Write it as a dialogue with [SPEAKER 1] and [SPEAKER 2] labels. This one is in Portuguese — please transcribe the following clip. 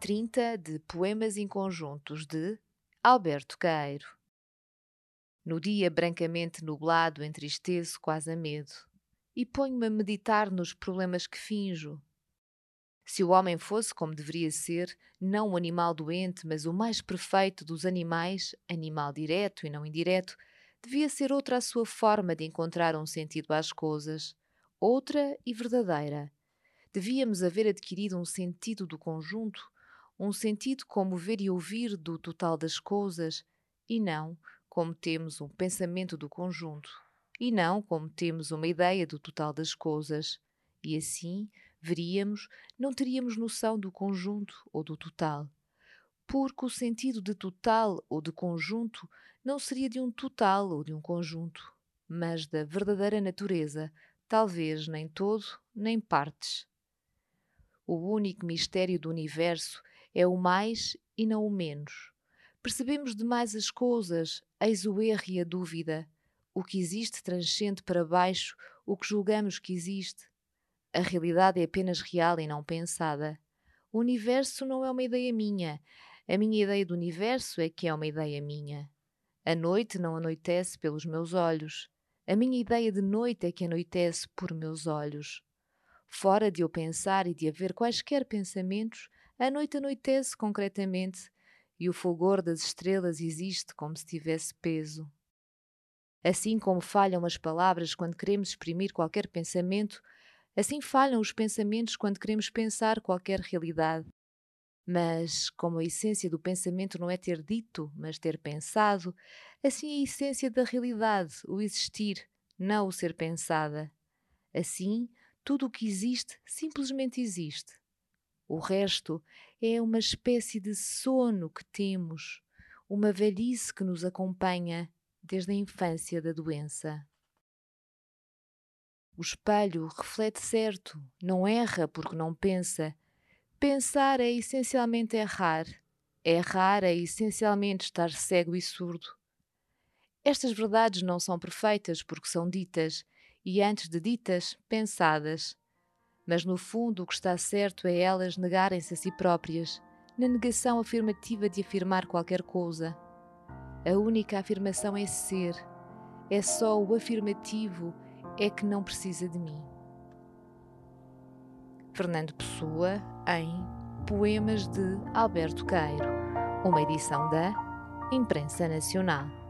[SPEAKER 1] 30 de Poemas Inconjuntos de Alberto Caeiro. No dia brancamente nublado entristeço quase a medo e ponho-me a meditar nos problemas que finjo. Se o homem fosse como deveria ser, não um animal doente, mas o mais perfeito dos animais, animal direto e não indireto, devia ser outra a sua forma de encontrar um sentido às coisas, outra e verdadeira. Devíamos haver adquirido um sentido do conjunto, um sentido como ver e ouvir do total das coisas, e não como temos um pensamento do conjunto, e não como temos uma ideia do total das coisas. E assim, veríamos, não teríamos noção do conjunto ou do total. Porque o sentido de total ou de conjunto não seria de um total ou de um conjunto, mas da verdadeira natureza, talvez nem todo, nem partes. O único mistério do universo é o mais e não o menos. Percebemos demais as coisas, eis o erro e a dúvida. O que existe transcende para baixo o que julgamos que existe. A realidade é apenas real e não pensada. O universo não é uma ideia minha. A minha ideia do universo é que é uma ideia minha. A noite não anoitece pelos meus olhos. A minha ideia de noite é que anoitece por meus olhos. Fora de eu pensar e de haver quaisquer pensamentos, a noite anoitece concretamente e o fulgor das estrelas existe como se tivesse peso. Assim como falham as palavras quando queremos exprimir qualquer pensamento, assim falham os pensamentos quando queremos pensar qualquer realidade. Mas, como a essência do pensamento não é ter dito, mas ter pensado, assim a essência da realidade, o existir, não o ser pensada. Assim, tudo o que existe simplesmente existe. O resto é uma espécie de sono que temos, uma velhice que nos acompanha desde a infância da doença. O espelho reflete certo, não erra porque não pensa. Pensar é essencialmente errar. Errar é essencialmente estar cego e surdo. Estas verdades não são perfeitas porque são ditas, e antes de ditas, pensadas mas no fundo o que está certo é elas negarem-se a si próprias, na negação afirmativa de afirmar qualquer coisa. A única afirmação é ser, é só o afirmativo é que não precisa de mim. Fernando Pessoa em Poemas de Alberto Queiro, uma edição da Imprensa Nacional.